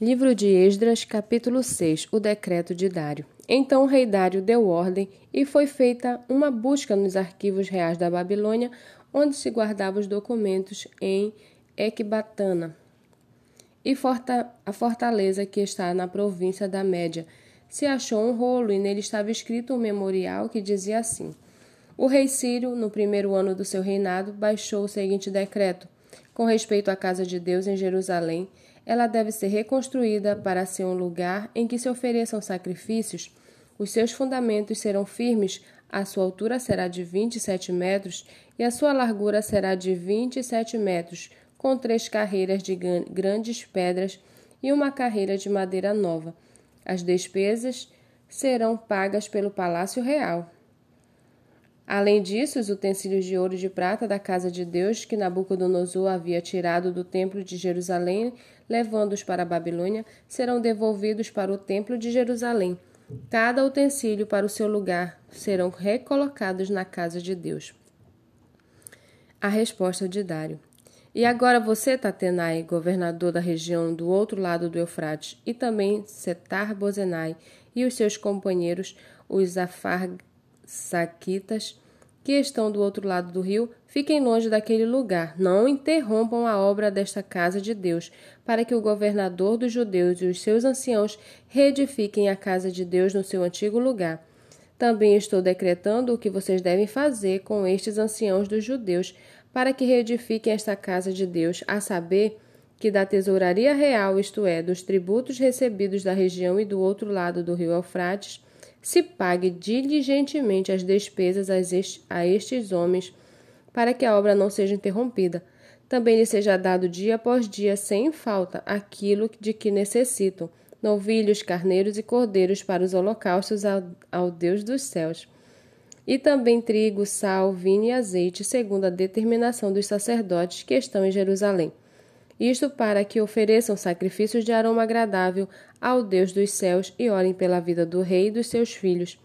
Livro de Esdras, capítulo 6 O decreto de Dário. Então o rei Dário deu ordem e foi feita uma busca nos arquivos reais da Babilônia, onde se guardavam os documentos em Ecbatana e a fortaleza que está na província da Média. Se achou um rolo e nele estava escrito um memorial que dizia assim: O rei Sírio, no primeiro ano do seu reinado, baixou o seguinte decreto: com respeito à casa de Deus em Jerusalém ela deve ser reconstruída para ser um lugar em que se ofereçam sacrifícios. Os seus fundamentos serão firmes, a sua altura será de 27 metros e a sua largura será de 27 metros, com três carreiras de grandes pedras e uma carreira de madeira nova. As despesas serão pagas pelo Palácio Real. Além disso, os utensílios de ouro e de prata da casa de Deus que Nabucodonosor havia tirado do templo de Jerusalém, levando-os para a Babilônia, serão devolvidos para o templo de Jerusalém. Cada utensílio para o seu lugar serão recolocados na casa de Deus. A resposta de Dário. E agora você, Tatenai, governador da região do outro lado do Eufrates, e também Setar Bozenai e os seus companheiros, os Afarsaquitas, que estão do outro lado do rio, fiquem longe daquele lugar. Não interrompam a obra desta casa de Deus, para que o governador dos judeus e os seus anciãos reedifiquem a casa de Deus no seu antigo lugar. Também estou decretando o que vocês devem fazer com estes anciãos dos judeus, para que reedifiquem esta casa de Deus, a saber, que da tesouraria real, isto é, dos tributos recebidos da região e do outro lado do rio Eufrates, se pague diligentemente as despesas a estes homens, para que a obra não seja interrompida. Também lhe seja dado dia após dia, sem falta, aquilo de que necessitam: novilhos, carneiros e cordeiros para os holocaustos ao, ao Deus dos céus. E também trigo, sal, vinho e azeite, segundo a determinação dos sacerdotes que estão em Jerusalém isto para que ofereçam sacrifícios de aroma agradável ao Deus dos céus e orem pela vida do rei e dos seus filhos.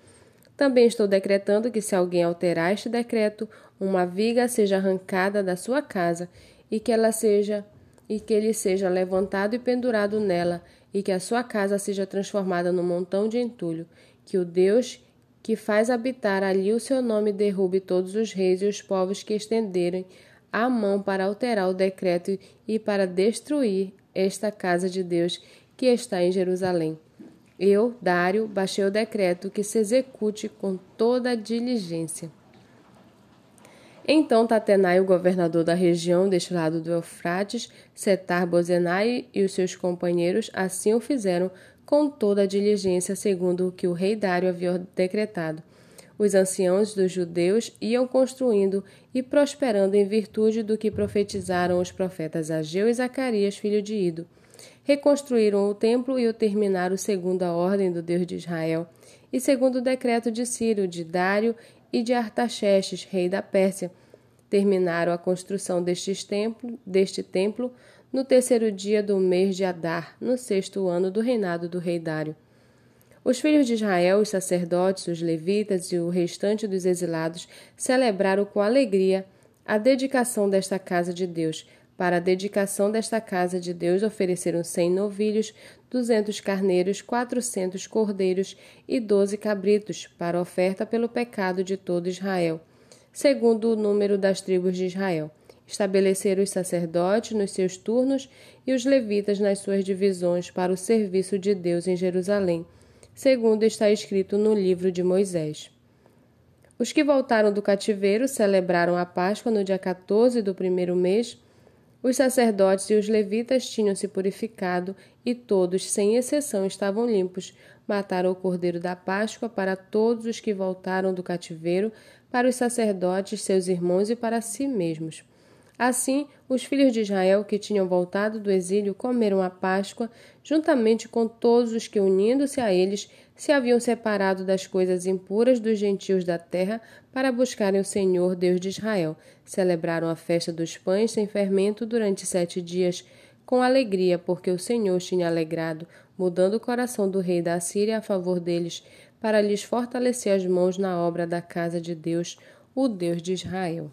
Também estou decretando que, se alguém alterar este decreto, uma viga seja arrancada da sua casa e que ela seja e que ele seja levantado e pendurado nela, e que a sua casa seja transformada num montão de entulho, que o Deus que faz habitar ali o seu nome derrube todos os reis e os povos que estenderem a mão para alterar o decreto e para destruir esta casa de Deus que está em Jerusalém. Eu, Dário, baixei o decreto que se execute com toda a diligência. Então Tatenai, o governador da região deste lado do Eufrates, Setar Bozenai e os seus companheiros assim o fizeram com toda a diligência, segundo o que o rei Dário havia decretado os anciãos dos judeus iam construindo e prosperando em virtude do que profetizaram os profetas Ageu e Zacarias, filho de Ido. Reconstruíram o templo e o terminaram segundo a ordem do Deus de Israel, e segundo o decreto de Ciro, de Dário e de Artaxerxes, rei da Pérsia. Terminaram a construção templo, deste templo no terceiro dia do mês de Adar, no sexto ano do reinado do rei Dário. Os filhos de Israel, os sacerdotes, os levitas e o restante dos exilados celebraram com alegria a dedicação desta casa de Deus. Para a dedicação desta casa de Deus ofereceram cem novilhos, duzentos carneiros, quatrocentos cordeiros e doze cabritos, para oferta pelo pecado de todo Israel, segundo o número das tribos de Israel. Estabeleceram os sacerdotes nos seus turnos e os levitas nas suas divisões para o serviço de Deus em Jerusalém segundo está escrito no livro de Moisés. Os que voltaram do cativeiro celebraram a Páscoa no dia 14 do primeiro mês. Os sacerdotes e os levitas tinham se purificado e todos, sem exceção, estavam limpos. Mataram o cordeiro da Páscoa para todos os que voltaram do cativeiro, para os sacerdotes, seus irmãos e para si mesmos. Assim, os filhos de Israel que tinham voltado do exílio comeram a Páscoa, juntamente com todos os que, unindo-se a eles, se haviam separado das coisas impuras dos gentios da terra para buscarem o Senhor, Deus de Israel. Celebraram a festa dos pães sem fermento durante sete dias, com alegria, porque o Senhor tinha alegrado, mudando o coração do rei da Síria a favor deles, para lhes fortalecer as mãos na obra da casa de Deus, o Deus de Israel.